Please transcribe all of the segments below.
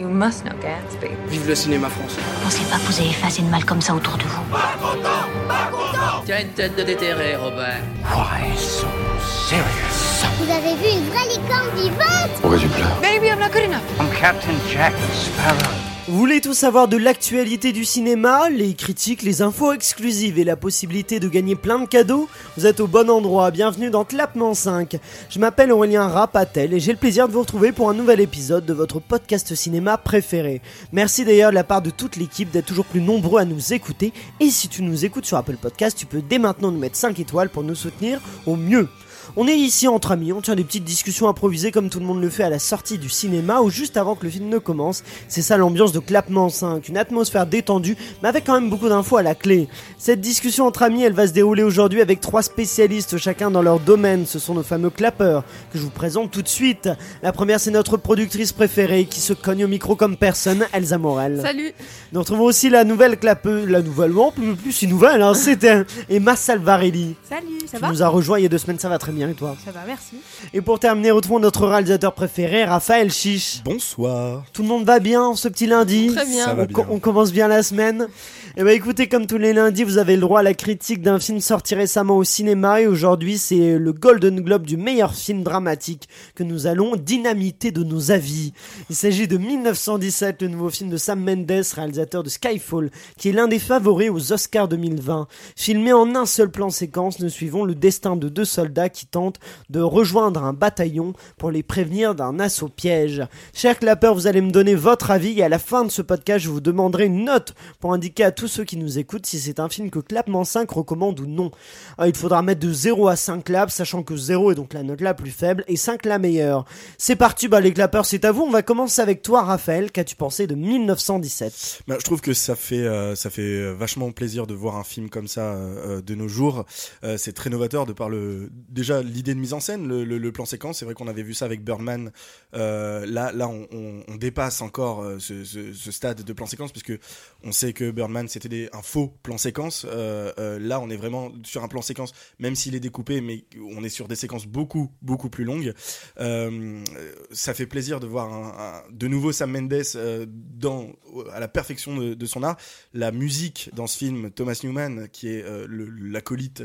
You must know Gatsby. Vive le cinéma français. Pensez pas que vous avez assez de mal comme ça autour de vous. Tiens une tête de déterré, Robert. Why so serious? Vous avez vu une vraie licorne vivante? Pourquoi tu pleures Maybe I'm not good enough. I'm Captain Jack Sparrow. Vous voulez tout savoir de l'actualité du cinéma, les critiques, les infos exclusives et la possibilité de gagner plein de cadeaux Vous êtes au bon endroit, bienvenue dans Clapement 5. Je m'appelle Aurélien Rapatel et j'ai le plaisir de vous retrouver pour un nouvel épisode de votre podcast cinéma préféré. Merci d'ailleurs de la part de toute l'équipe d'être toujours plus nombreux à nous écouter et si tu nous écoutes sur Apple Podcast, tu peux dès maintenant nous mettre 5 étoiles pour nous soutenir au mieux. On est ici entre amis, on tient des petites discussions improvisées comme tout le monde le fait à la sortie du cinéma ou juste avant que le film ne commence. C'est ça l'ambiance de Clapement 5, une atmosphère détendue mais avec quand même beaucoup d'infos à la clé. Cette discussion entre amis, elle va se dérouler aujourd'hui avec trois spécialistes chacun dans leur domaine. Ce sont nos fameux clappeurs que je vous présente tout de suite. La première c'est notre productrice préférée qui se cogne au micro comme personne, Elsa Morel. Salut Nous retrouvons aussi la nouvelle clapeuse, la nouvelle, non plus, plus une nouvelle, hein, c'était Emma Salvarelli. Salut, ça va? nous as rejoint il y a deux semaines, ça va très bien et toi Ça va, merci. Et pour terminer, retrouvons notre réalisateur préféré, Raphaël Chiche. Bonsoir. Tout le monde va bien ce petit lundi Très bien. Ça va on, co- bien. on commence bien la semaine. Et bah écoutez, comme tous les lundis, vous avez le droit à la critique d'un film sorti récemment au cinéma et aujourd'hui c'est le Golden Globe du meilleur film dramatique que nous allons dynamiter de nos avis. Il s'agit de 1917, le nouveau film de Sam Mendes, réalisateur de Skyfall, qui est l'un des favoris aux Oscars 2020. Filmé en un seul plan séquence, nous suivons le destin de deux soldats qui tentent de rejoindre un bataillon pour les prévenir d'un assaut piège. Chers clappeurs, vous allez me donner votre avis et à la fin de ce podcast, je vous demanderai une note pour indiquer à tous ceux qui nous écoutent si c'est un film que Clapement 5 recommande ou non. Ah, il faudra mettre de 0 à 5 claps, sachant que 0 est donc la note la plus faible et 5 la meilleure. C'est parti, bah les clappeurs, c'est à vous. On va commencer avec toi, Raphaël. Qu'as-tu pensé de 1917 Bah, je trouve que ça fait euh, ça fait euh, vachement plaisir de voir un film comme ça euh, euh, de nos jours. Euh, c'est très novateur de par le déjà l'idée de mise en scène, le, plan séquence. C'est vrai qu'on avait vu ça avec Birdman. Euh, là là on, dépasse encore euh, ce, stade de plan séquence puisque on sait que Birdman c'était un faux plan séquence. Euh, là on est vraiment sur un plan séquence, même s'il est découpé, mais on est sur des séquences beaucoup beaucoup plus longues. Ça fait plaisir de voir de nouveau Sam Mendes dans à la perfection de, son art. La musique dans ce film, Thomas Newman, qui est l'acolyte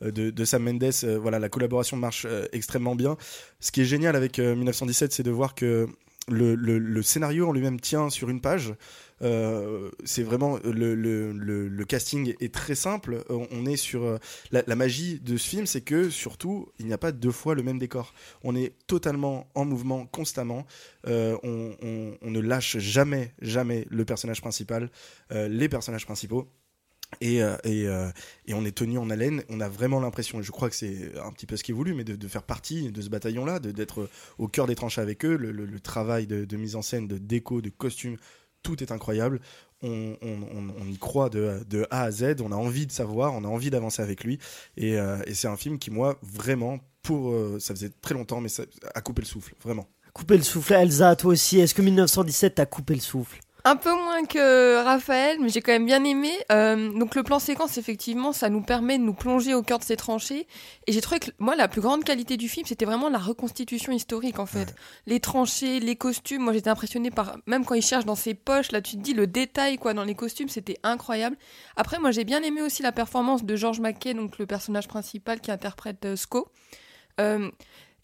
de, de Sam Mendes, euh, voilà, la collaboration marche euh, extrêmement bien. Ce qui est génial avec euh, 1917, c'est de voir que le, scénario en lui-même tient sur une page. Euh, c'est vraiment le, casting est très simple. On, est sur euh, la, magie de ce film, c'est que surtout il n'y a pas deux fois le même décor. On est totalement en mouvement constamment. Euh, on, on- ne lâche jamais, jamais le personnage principal, euh, les personnages principaux. Et, euh, euh, et on est tenu en haleine, on a vraiment l'impression, et je crois que c'est un petit peu ce qui est voulu, mais de, faire partie de ce bataillon-là, d'être au cœur des tranchées avec eux, le, travail de, mise en scène, de déco, de costume, tout est incroyable. On, y croit de, A à Z, on a envie de savoir, on a envie d'avancer avec lui. Et, euh, c'est un film qui, moi, vraiment, pour, ça faisait très longtemps, mais ça a coupé le souffle, vraiment. Couper le souffle, Elsa, toi aussi. Est-ce que 1917 t'a coupé le souffle? Un peu moins que Raphaël, mais j'ai quand même bien aimé. Euh, donc le plan séquence, effectivement, ça nous permet de nous plonger au cœur de ces tranchées. Et j'ai trouvé que moi, la plus grande qualité du film, c'était vraiment la reconstitution historique, en fait. Les tranchées, les costumes. Moi, j'étais impressionnée par même quand il cherche dans ses poches. Là, tu te dis le détail, quoi, dans les costumes, c'était incroyable. Après, moi, j'ai bien aimé aussi la performance de George Mackay, donc le personnage principal qui interprète euh, Sco. Euh,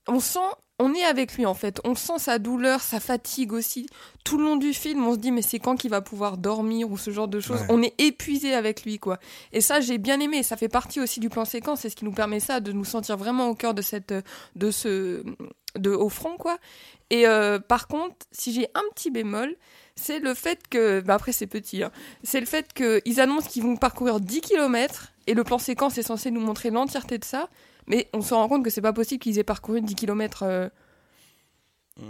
on sent, on est avec lui en fait. On sent sa douleur, sa fatigue aussi. Tout le long du film, on se dit mais c'est quand qu'il va pouvoir dormir ou ce genre de choses. Ouais. On est épuisé avec lui quoi. Et ça j'ai bien aimé. Ça fait partie aussi du plan séquence. C'est ce qui nous permet ça de nous sentir vraiment au cœur de cette, de ce, de au front quoi. Et euh, par contre, si j'ai un petit bémol, c'est le fait que, bah après c'est petit, hein, c'est le fait qu'ils annoncent qu'ils vont parcourir 10 km et le plan séquence est censé nous montrer l'entièreté de ça, mais on se rend compte que c'est pas possible qu'ils aient parcouru 10 km.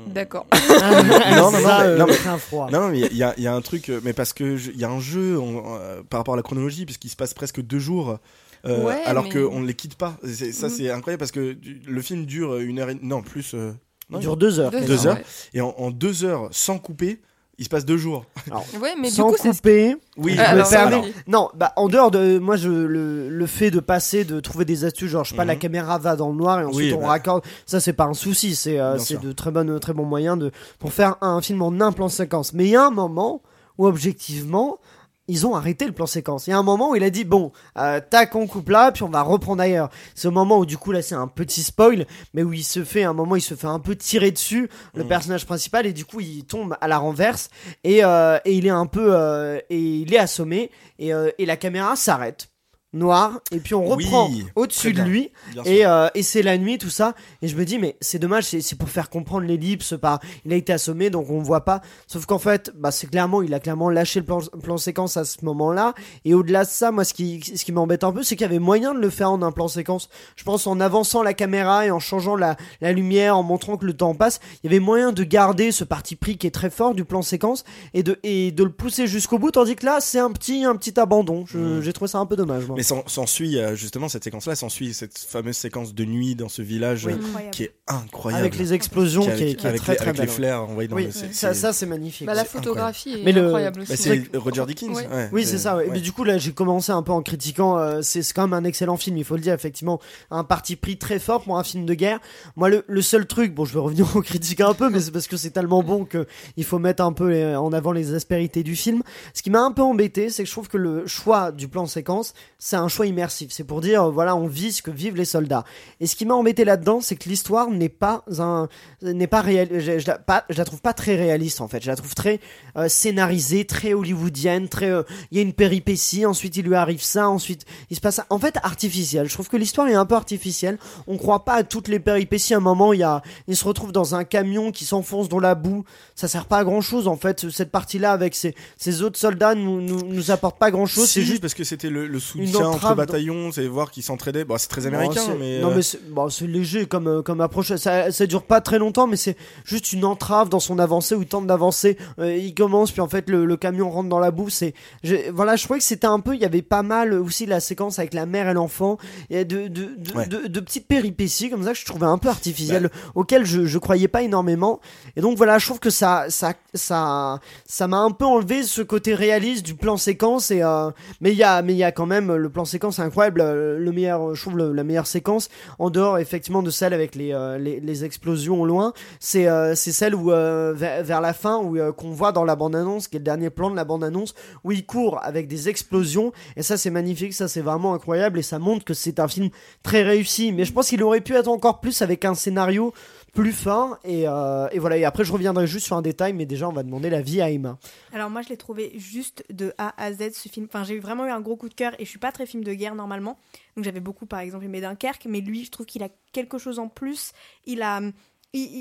D'accord. non, non, non, euh, non, mais- froid. Non, non, mais il y a- il y, a- il un truc, euh, mais parce que je- il y a un jeu on- euh, par rapport à la chronologie, puisqu'il se passe presque deux jours. euh, Ouais, alors mais- qu'on ne les quitte pas. Ça, Mhm. c'est incroyable parce que du- le film dure une heure et non plus. euh, Il non, dure deux heures. Deux heures. Et en, en deux heures sans couper, il se passe deux jours. Ouais, mais Sans du coup, c'est. couper, Oui, je Ah, alors. Non, bah en dehors de moi, je le, le fait de passer, de trouver des astuces, genre je sais pas, Mhm. la caméra va dans le noir et ensuite Oui, on bah. raccorde. Ça, c'est pas un souci, c'est euh, de très bonnes, très bons moyens de pour faire un film en un plan séquence. Mais il y a un moment où objectivement. Ils ont arrêté le plan séquence. Il y a un moment où il a dit bon, euh, tac, on coupe là, puis on va reprendre ailleurs. C'est au moment où du coup là c'est un petit spoil, mais où il se fait à un moment il se fait un peu tirer dessus le Mhm. personnage principal et du coup il tombe à la renverse et, euh, et il est un peu euh, et il est assommé et, euh, et la caméra s'arrête noir et puis on reprend Oui, au-dessus de lui et, euh, et c'est la nuit tout ça. Et je me dis mais c'est dommage c'est pour faire comprendre l'ellipse par il a été assommé donc on voit pas. Sauf qu'en fait bah c'est clairement il a clairement lâché le plan, plan séquence à ce moment là et au-delà de ça moi ce qui ce qui m'embête un peu c'est qu'il y avait moyen de le faire en un plan séquence. Je pense en avançant la caméra et en changeant la, la lumière en montrant que le temps passe il y avait moyen de garder ce parti pris qui est très fort du plan séquence et de et de le pousser jusqu'au bout tandis que là c'est un petit un petit abandon. Mhm. j'ai trouvé ça un peu dommage moi. Mais s'en- s'ensuit euh, justement cette séquence-là, s'ensuit cette fameuse séquence de nuit dans ce village Oui. euh, Incroyable. qui est incroyable. avec les explosions qui, est, avec, qui est avec très les, très avec les flares envoyés dans Oui, le. c'est- ça, c'est- ça c'est magnifique. Bah, la C'est photographie est Mais le- incroyable Bah, aussi. c'est Roger Dickens. Ouais. ouais. Oui, c'est ça. ouais. ouais. Mais du coup, là, j'ai commencé un peu en critiquant. euh, c'est c'est quand même un excellent film, il faut le dire. Effectivement, un parti pris très fort pour un film de guerre. Moi, le, le seul truc, bon, je vais revenir aux critiques un peu, mais c'est parce que c'est tellement bon que il faut mettre un peu les- en avant les aspérités du film. Ce qui m'a un peu embêté, c'est que je trouve que le choix du plan séquence, c'est un choix immersif. C'est pour dire, voilà, on vit ce que vivent les soldats. Et ce qui m'a embêté là-dedans, c'est que l'histoire n'est pas un, n'est pas réel. Je, je la, pas, je la trouve pas très réaliste en fait. Je la trouve très euh, scénarisée, très hollywoodienne, très. euh, Il y a une péripétie, ensuite il lui arrive ça, ensuite il se passe ça. En fait, artificielle. Je trouve que l'histoire est un peu artificielle. On croit pas à toutes les péripéties. À un moment, il y a, il se retrouve dans un camion qui s'enfonce dans la boue. Ça sert pas à grand chose en fait. Cette partie-là avec ces, ces autres soldats nous, nous, nous apporte pas grand chose. Si, C'est juste parce que c'était le, le soutien entre bataillons, c'est voir qu'ils s'entraidaient. Bon, c'est très américain, mais. non euh, mais c'est bon, léger comme euh, comme approche ça ça dure pas très longtemps mais c'est juste une entrave dans son avancée où il tente d'avancer Euh, il commence puis en fait le, le camion rentre dans la boue c'est je- voilà je trouvais que c'était un peu il y avait pas mal aussi la séquence avec la mère et l'enfant et de de, de, Ouais. de- petites péripéties comme ça que je trouvais un peu artificielles auxquelles je je croyais pas énormément et donc voilà je trouve que ça ça ça ça m'a un peu enlevé ce côté réaliste du plan séquence et euh, mais il y a mais il y a quand même le plan séquence incroyable. Euh, le meilleur je trouve le- la meilleure séquence en dehors effectivement de celle avec les euh, les, explosions au loin c'est euh, celle où vers, vers la fin qu'on voit dans la bande annonce qui est le dernier plan de la bande annonce où il court avec des explosions. Et ça c'est magnifique ça c'est vraiment incroyable. Et ça montre que c'est un film très réussi. Mais je pense qu'il aurait pu être encore plus avec un scénario plus fort et, euh, et voilà et après je reviendrai juste sur un détail mais déjà on va demander l'avis à Emma Alors moi je l'ai trouvé juste de A à Z ce film. Enfin j'ai vraiment eu un gros coup de cœur et je suis pas très film de guerre normalement. Donc j'avais beaucoup par exemple aimé Dunkerque, mais lui je trouve qu'il a quelque chose en plus. Il a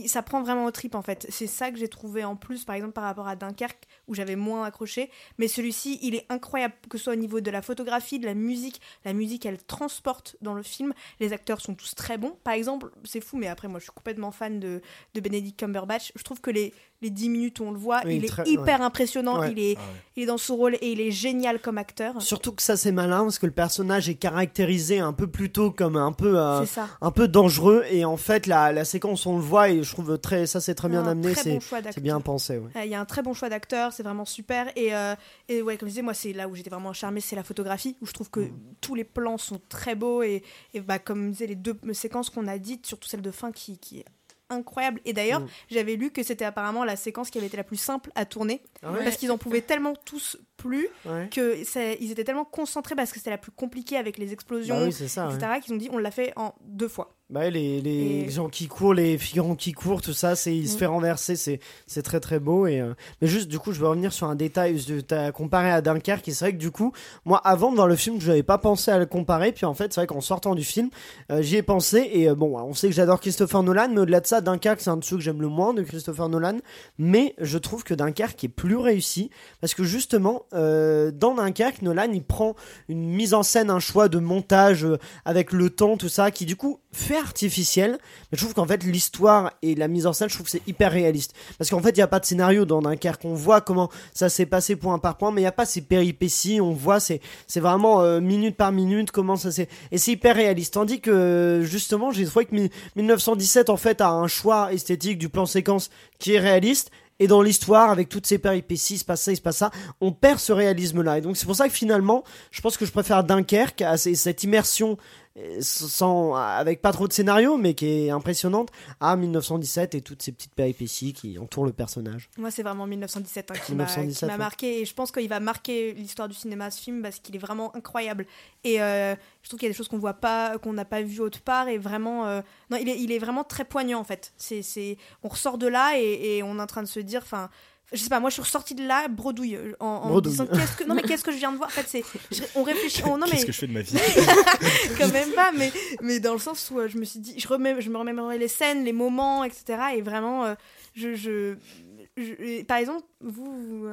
ça prend vraiment au trip en fait. C'est ça que j'ai trouvé en plus par exemple par rapport à Dunkerque où j'avais moins accroché. Mais celui-ci il est incroyable que ce soit au niveau de la photographie, de la musique. La musique elle transporte dans le film. Les acteurs sont tous très bons. Par exemple c'est fou mais après moi je suis complètement fan de, de Benedict Cumberbatch. Je trouve que les, les 10 minutes où on le voit Oui, il est très- hyper impressionnant. Ouais. Il est Ah ouais. il est dans ce rôle et il est génial comme acteur. Surtout que ça c'est malin parce que le personnage est caractérisé un peu plus tôt comme un peu euh, un peu dangereux et en fait la, la séquence on le voit et je trouve très ça c'est très bien Un amené c'est bon bien pensé ouais. Il y a un très bon choix d'acteur, c'est vraiment super. Et, euh, et ouais, comme je disais, moi, c'est là où j'étais vraiment charmée, c'est la photographie, où je trouve que Mm. tous les plans sont très beaux. Et, et bah, comme je disais, les deux séquences qu'on a dites, surtout celle de fin qui, qui est incroyable. Et d'ailleurs, Mm. j'avais lu que c'était apparemment la séquence qui avait été la plus simple à tourner, Ah ouais parce qu'ils en pouvaient tellement tous plus Ouais. que ils étaient tellement concentrés parce que c'était la plus compliquée avec les explosions. Bah oui ça ouais. etc., qu'ils ont dit on l'a fait en deux fois. Bah les, les Et- gens qui courent, les figurants qui courent, tout ça, c'est il se Mm. fait renverser, c'est très très beau et euh, mais juste du coup, je veux revenir sur un détail as comparé à Dunkerque et c'est vrai que du coup, moi avant de voir le film, je n'avais pas pensé à le comparer puis en fait, c'est vrai qu'en sortant du film, euh, j'y ai pensé et euh, bon, on sait que j'adore Christopher Nolan, mais au-delà de ça, Dunkerque, c'est un de ceux que j'aime le moins de Christopher Nolan, mais je trouve que Dunkerque est plus réussi parce que justement euh, dans Dunkerque, Nolan, il prend une mise en scène, un choix de montage euh, avec le temps, tout ça, qui du coup fait artificiel. Mais je trouve qu'en fait, l'histoire et la mise en scène, je trouve que c'est hyper réaliste. Parce qu'en fait, il n'y a pas de scénario dans Dunkerque. On voit comment ça s'est passé point par point, mais il n'y a pas ces péripéties. On voit, c'est, vraiment euh, minute par minute comment ça s'est. Et c'est hyper réaliste. Tandis que, euh, justement, j'ai trouvé que mi- 1917, en fait, a un choix esthétique du plan séquence qui est réaliste. Et dans l'histoire, avec toutes ces péripéties, il se passe ça, il se passe ça, on perd ce réalisme-là. Et donc c'est pour ça que finalement, je pense que je préfère Dunkerque à cette immersion sans, avec pas trop de scénario, mais qui est impressionnante, à 1917 et toutes ces petites péripéties qui entourent le personnage. Moi, c'est vraiment 1917 hein, qui m'a 1917, qui m'a ouais. marqué. Et je pense qu'il va marquer l'histoire du cinéma, ce film, parce qu'il est vraiment incroyable. Et euh, je trouve qu'il y a des choses qu'on voit pas, qu'on n'a pas vues autre part. Et vraiment, euh, non, il est, il est vraiment très poignant, en fait. C'est, c'est, on ressort de là et, et on est en train de se dire, enfin. Je sais pas, moi je suis ressortie de là bredouille en, en Bredouille. disant qu'est-ce que non mais qu'est-ce que je viens de voir? En fait c'est je- on réfléchit on, non mais Qu'est-ce que je fais de ma vie? Quand même pas, mais, mais dans le sens où euh, je me suis dit, je, remets, je me remémorais les scènes, les moments, etc. Et vraiment, euh, je, je, je- et par exemple, vous, vous,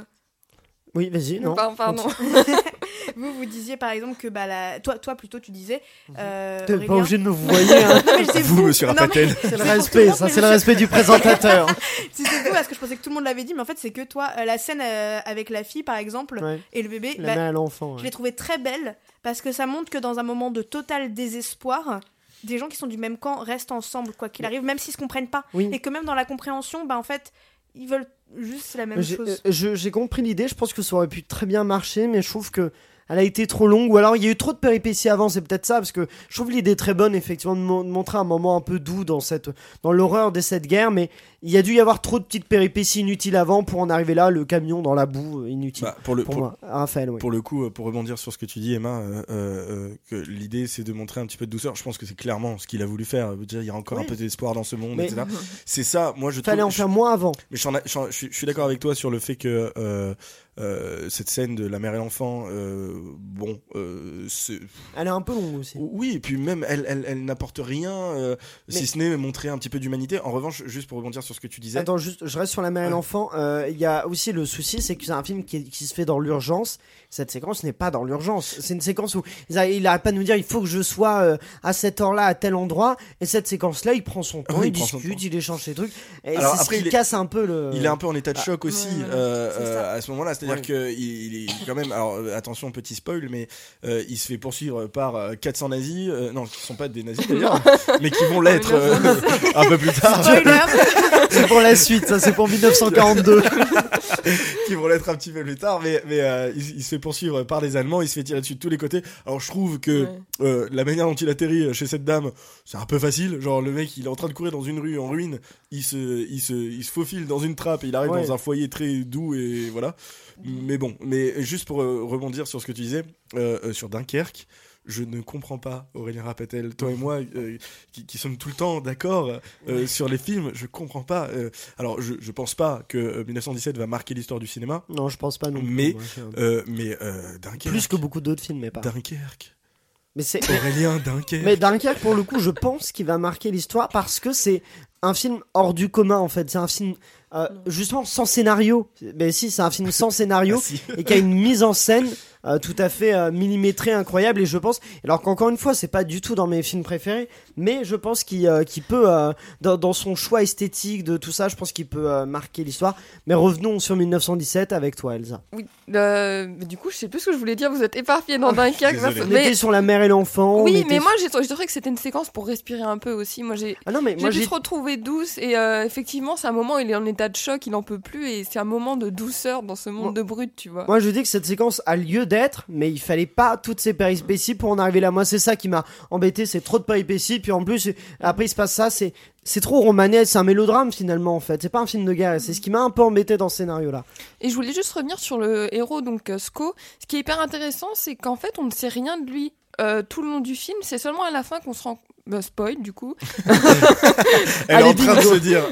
Oui, vas-y, non. Pardon, pardon. vous, vous disiez par exemple que, bah, la, toi, toi plutôt, tu disais. Euh, T'es pas obligé de me vous voyez. Hein. Vous, monsieur Rapatel. C'est le respect, monde, ça, c'est le respect du présentateur. Si c'est vous, parce que je pensais que tout le monde l'avait dit, mais en fait, c'est que toi, euh, la scène euh, avec la fille, par exemple, Ouais. et le bébé, La bah, à l'enfant. Je l'ai trouvée très belle parce que ça montre que dans un moment de total désespoir, des gens qui sont du même camp restent ensemble, quoi qu'il arrive, même s'ils se comprennent pas. Oui. Et que même dans la compréhension, bah, en fait, ils veulent juste la même chose. euh, je- j'ai compris l'idée, je pense que ça aurait pu très bien marcher, mais je trouve que elle a été trop longue, ou alors il y a eu trop de péripéties avant, c'est peut-être ça, parce que je trouve l'idée très bonne, effectivement, de, mon- de montrer un moment un peu doux dans, cette, dans l'horreur de cette guerre, mais il y a dû y avoir trop de petites péripéties inutiles avant pour en arriver là, le camion dans la boue, euh, inutile. Bah, pour le pour, pour- moi, Raphaël, oui. Pour le coup, euh, pour rebondir sur ce que tu dis, Emma, euh, euh, que l'idée c'est de montrer un petit peu de douceur. Je pense que c'est clairement ce qu'il a voulu faire. Déjà, il y a encore Oui. un peu d'espoir dans ce monde, Mais- etc. C'est ça, moi je fallait trouve. en faire moins avant. Mais je, suis je je d'accord avec toi sur le fait que euh, euh, cette scène de la mère et l'enfant, euh, bon, euh, c'est- Elle est un peu longue aussi. oui, et puis même elle, elle, elle n'apporte rien, euh, Mais- si ce n'est montrer un petit peu d'humanité. En revanche, juste pour rebondir sur ce que tu disais, Attends, juste, je reste sur la mère et l'enfant. Euh, Il y a aussi le souci, c'est que c'est un film qui, qui se fait dans l'urgence. Cette séquence n'est pas dans l'urgence. C'est une séquence où il a- il arrête pas de nous dire il faut que je sois euh, à cette heure-là, à tel endroit. Et cette séquence-là, il prend son temps, Oui, il, discute, temps. il échange ses trucs. Et Alors, c'est ce après, qui il est- casse un peu le. il est un peu en état de Ah, choc aussi ouais, ouais, euh, euh, à ce moment-là. C'est-à-dire Ouais. que il, il est quand même. Alors euh, attention, petit spoil, mais euh, il se fait poursuivre par euh, 400 nazis, euh, non, qui sont pas des nazis d'ailleurs, mais qui vont l'être euh, un peu plus tard. C'est pour la suite, ça c'est pour 1942. qui vont l'être un petit peu plus tard, mais, mais euh, il, il se fait poursuivre par les Allemands, il se fait tirer dessus de tous les côtés. Alors je trouve que Ouais. euh, la manière dont il atterrit chez cette dame, c'est un peu facile. Genre le mec, il est en train de courir dans une rue en ruine, il se, il se, il se faufile dans une trappe, et il arrive Ouais. dans un foyer très doux et voilà. Mais bon, mais juste pour euh, rebondir sur ce que tu disais euh, euh, sur Dunkerque. Je ne comprends pas, Aurélien Rapatel, toi et moi, euh, qui, qui sommes tout le temps d'accord euh, sur les films, je comprends pas. euh, alors, je, je pense pas que euh, 1917 va marquer l'histoire du cinéma, non, je pense pas non plus. Mais, mais Dunkerque. Plus que beaucoup d'autres films, mais pas. Dunkerque. Mais c'est. Aurélien Dunkerque. Mais Dunkerque, pour le coup, je pense qu'il va marquer l'histoire parce que c'est un film hors du commun en fait. C'est un film euh, justement sans scénario. Mais si, c'est un film sans scénario Ah, si. et qui a une mise en scène euh, tout à fait euh, millimétrée, incroyable. Et je pense, alors qu'encore une fois, c'est pas du tout dans mes films préférés, mais je pense qu'il euh, peut, euh, dans, dans son choix esthétique de tout ça, je pense qu'il peut euh, marquer l'histoire. Mais revenons sur 1917 avec toi, Elsa. Oui, euh, mais du coup, je sais plus ce que je voulais dire. Vous êtes éparpillé dans Dunkerque. On mais- était sur la mère et l'enfant. oui, mais sur- moi, j'ai trouvé que c'était une séquence pour respirer un peu aussi. Moi, j'ai Ah non, mais j'ai moi se retrouver douce et euh, effectivement, c'est un moment où il est en état de choc, il en peut plus et c'est un moment de douceur dans ce monde de brut, tu vois. Moi, je dis que cette séquence a lieu d'être, mais il fallait pas toutes ces péripéties pour en arriver là. Moi, c'est ça qui m'a embêté, c'est trop de péripéties. Puis en plus, après, il se passe ça, c'est c'est trop romanesque, c'est un mélodrame finalement en fait. C'est pas un film de guerre. C'est ce qui m'a un peu embêté dans ce scénario-là. Et je voulais juste revenir sur le héros, donc euh, Sko. Ce qui est hyper intéressant, c'est qu'en fait, on ne sait rien de lui. Euh, tout le long du film, c'est seulement à la fin qu'on se rend. Bah, spoil du coup. Elle Allez, est en train de se dire.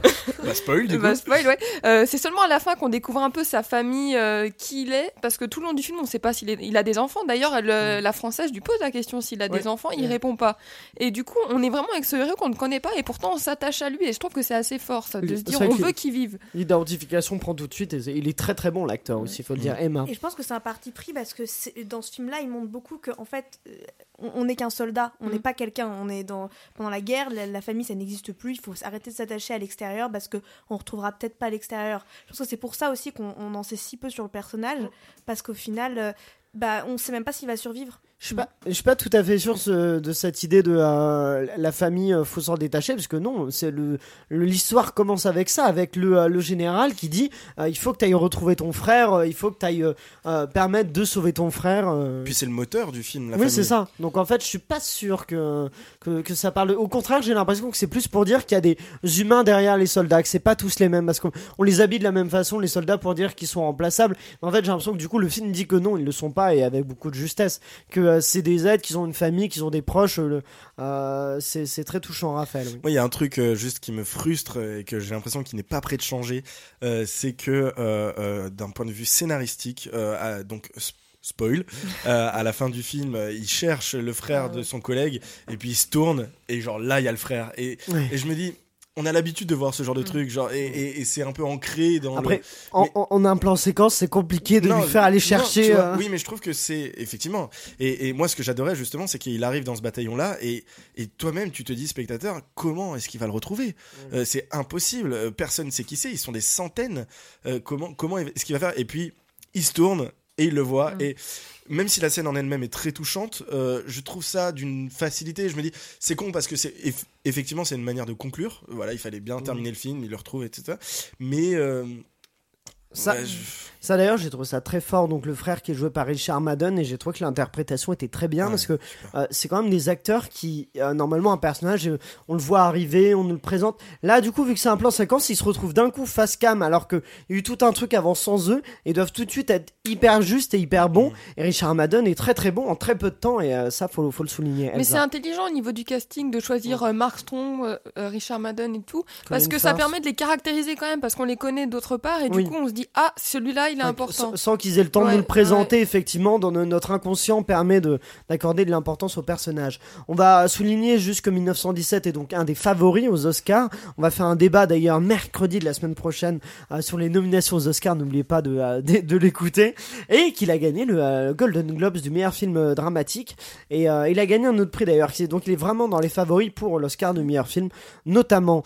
Bah, spoil du coup. Bah, spoil, ouais. Euh, c'est seulement à la fin qu'on découvre un peu sa famille, euh, qui il est, parce que tout le long du film, on ne sait pas s'il est- il a des enfants. D'ailleurs, euh, la française lui pose la question s'il a Ouais. des enfants, il Ouais. répond pas. Et du coup, on est vraiment avec ce héros qu'on ne connaît pas, et pourtant on s'attache à lui. Et je trouve que c'est assez fort, ça, de Oui, se dire on veut qu'il vive. L'identification prend tout de suite. Et il est très très bon l'acteur aussi, il faut le dire. Emma. Et je pense que c'est un parti pris parce que dans ce film-là, il montre beaucoup que en fait, euh, on- n'est qu'un soldat, on Mm. n'est pas quelqu'un. On est dans pendant la guerre, la, la famille ça n'existe plus. Il faut arrêter de s'attacher à l'extérieur parce que on retrouvera peut-être pas l'extérieur. Je pense que c'est pour ça aussi qu'on on en sait si peu sur le personnage parce qu'au final, euh, bah on sait même pas s'il va survivre. Je suis pas, je suis pas tout à fait sûr ce- de cette idée de euh, la famille euh, faut s'en détacher parce que non, c'est le l'histoire commence avec ça, avec le, euh, le général qui dit il faut que tu ailles retrouver ton frère, il faut que tu ailles permettre de sauver ton frère. Puis c'est le moteur du film. La oui, famille. c'est ça. Donc en fait, je suis pas sûr que, que, que ça parle. Au contraire, j'ai l'impression que c'est plus pour dire qu'il y a des humains derrière les soldats, que c'est pas tous les mêmes, parce qu'on on les habille de la même façon, les soldats, pour dire qu'ils sont remplaçables. Mais en fait, j'ai l'impression que du coup, le film dit que non, ils le sont pas, et avec beaucoup de justesse. Que euh, c'est des aides, qu'ils ont une famille, qu'ils ont des proches. euh, euh, c'est très touchant, Raphaël. oui. Il y a un truc euh, juste qui me frustre et que j'ai l'impression qu'il n'est pas prêt de changer, c'est que d'un point de vue scénaristique, à- donc spoil, euh, à la fin du film, euh, il cherche le frère Ah de son collègue et puis il se tourne et genre là il y a le frère et je me dis. On a l'habitude de voir ce genre de truc, genre et, et- et c'est un peu ancré dans Après, le. en, mais- en- en un plan séquence, c'est compliqué de Non, lui faire aller chercher. vois, euh, Oui, mais je trouve que c'est effectivement. Et, et moi, ce que j'adorais justement, c'est qu'il arrive dans ce bataillon-là et, et toi-même, tu te dis, spectateur, comment est-ce qu'il va le retrouver? Euh, C'est impossible. Euh, Personne ne sait qui c'est. Ils sont des centaines. Euh, comment comment est-ce qu'il va faire? Et puis, il se tourne et il le voit. Mm. Et même si la scène en elle-même est très touchante, euh, je trouve ça d'une facilité. Je me dis, c'est con parce que c'est eff- effectivement c'est une manière de conclure. Voilà, il fallait bien terminer le film, il le retrouve, etc. Mais euh, Ça- ouais, je- Ça d'ailleurs, j'ai trouvé ça très fort. Donc le frère qui est joué par Richard Madden et j'ai trouvé que l'interprétation était très bien Ouais, parce que euh, c'est quand même des acteurs qui euh, normalement un personnage, euh, on le voit arriver, on nous le présente. Là, du coup, vu que c'est un plan séquence, ils se retrouvent d'un coup face cam alors que il y a eu tout un truc avant sans eux et doivent tout de suite être hyper justes et hyper bons. Mm. Et Richard Madden est très très bon en très peu de temps et euh, ça faut faut le souligner. Mais c'est intelligent au niveau du casting de choisir euh, Mark Strong, Richard Madden et tout, parce que ça permet de les caractériser quand même, parce qu'on les connaît d'autre part, et Oui. du coup on se dit ah celui-là il est important. Sans, sans qu'ils aient le temps de nous le présenter, effectivement, dans no- notre inconscient permet de d'accorder de l'importance au personnage. On va souligner juste que 1917 est donc un des favoris aux Oscars. On va faire un débat d'ailleurs mercredi de la semaine prochaine euh, sur les nominations aux Oscars. N'oubliez pas de, euh, de, de l'écouter. Et qu'il a gagné le euh, Golden Globes du meilleur film dramatique. Et il a gagné un autre prix d'ailleurs. Donc il est vraiment dans les favoris pour l'Oscar du meilleur film, notamment.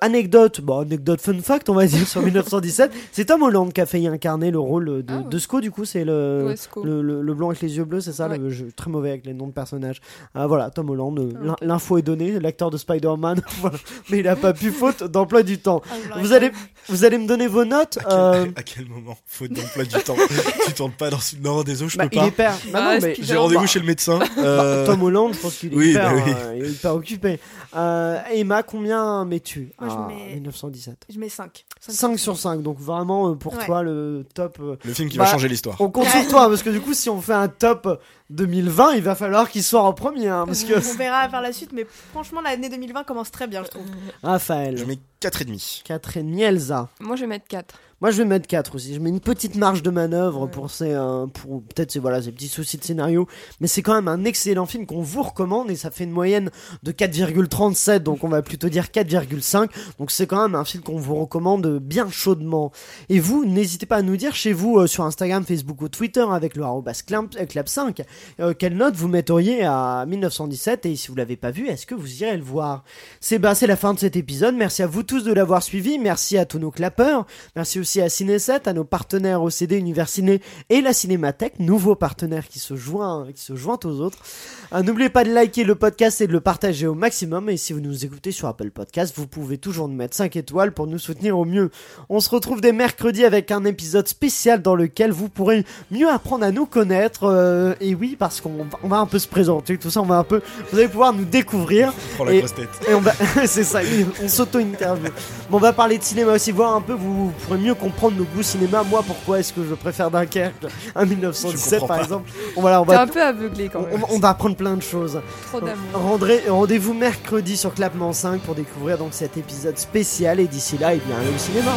Anecdote, bon anecdote fun fact on va dire sur 1917, c'est Tom Holland qui a failli incarner le rôle de, Ah ouais. de Sco du coup c'est le, le, le- le blanc avec les yeux bleus c'est ça Ouais. le jeu très mauvais avec les noms de personnages Ah, voilà Tom Holland euh, Ah, l'info est donnée l'acteur de Spider-Man voilà. mais il a pas pu faute d'emploi du temps Ah, vous allez vous allez me donner vos notes À quel, euh, à quel moment Faute d'emploi du temps. tu tournes pas dans. Non, désolé, je bah, peux il pas. est père bah, Bah, J'ai rendez-vous bah, chez le médecin. bah, euh, Tom Holland, je pense qu'il est, oui, hyper, bah oui. euh, il est hyper occupé. Euh, Emma, combien mets-tu? Moi, je à mets- 1917 Je mets 5. 5 sur 5, donc vraiment pour Ouais. toi le top. euh, Le film qui Bah, va changer l'histoire. On compte sur toi parce que du coup, si on fait un top 2020, il va falloir qu'il soit en premier. hein, parce que On verra par la suite, mais franchement, l'année 2020 commence très bien, je trouve. Raphaël, Je mets 4,5. 4 et demi, Elsa. Moi je vais mettre 4. Moi, je vais mettre 4 aussi. Je mets une petite marge de manœuvre pour ces, euh, pour peut-être ces voilà ces petits soucis de scénario, mais c'est quand même un excellent film qu'on vous recommande et ça fait une moyenne de 4,37, donc on va plutôt dire 4,5. Donc c'est quand même un film qu'on vous recommande bien chaudement. Et vous, n'hésitez pas à nous dire chez vous euh, sur Instagram, Facebook ou Twitter avec le arrobas clap, euh, clap 5 quelle note vous metteriez à 1917 et si vous l'avez pas vu, est-ce que vous irez le voir C'est bah, c'est la fin de cet épisode. Merci à vous tous de l'avoir suivi. Merci à tous nos clappeurs. Merci aussi à Ciné7, à nos partenaires OCD Univers Ciné et la Cinémathèque, nouveaux partenaires qui se joignent, qui se aux autres. Euh, N'oubliez pas de liker le podcast et de le partager au maximum. Et si vous nous écoutez sur Apple Podcast, vous pouvez toujours nous mettre 5 étoiles pour nous soutenir au mieux. On se retrouve dès mercredi avec un épisode spécial dans lequel vous pourrez mieux apprendre à nous connaître. euh, et oui, parce qu'on va- on va un peu se présenter, tout ça, on va un peu, vous allez pouvoir nous découvrir. Prends la Et- grosse tête. Et on va, c'est ça, on s'auto-interview. Bon, on va parler de cinéma aussi, voir un peu, vous, vous pourrez mieux comprendre nos goûts cinéma. Moi, pourquoi est-ce que je préfère Dunkerque à 1917 comprends par pas. exemple? Voilà, on T'es va, un peu aveuglé quand on, même. on va apprendre plein de choses. Trop d'amour. Rendrez- Rendez-vous mercredi sur Clapement 5 pour découvrir donc cet épisode spécial. Et d'ici là, eh bien, allez au cinéma.